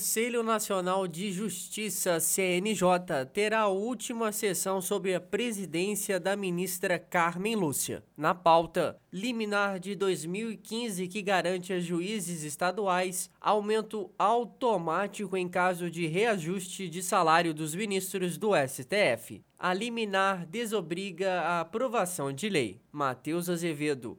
Conselho Nacional de Justiça, CNJ, terá a última sessão sob a presidência da ministra Carmen Lúcia. Na pauta, liminar de 2015 que garante a juízes estaduais aumento automático em caso de reajuste de salário dos ministros do STF. A liminar desobriga a aprovação de lei. Matheus Azevedo,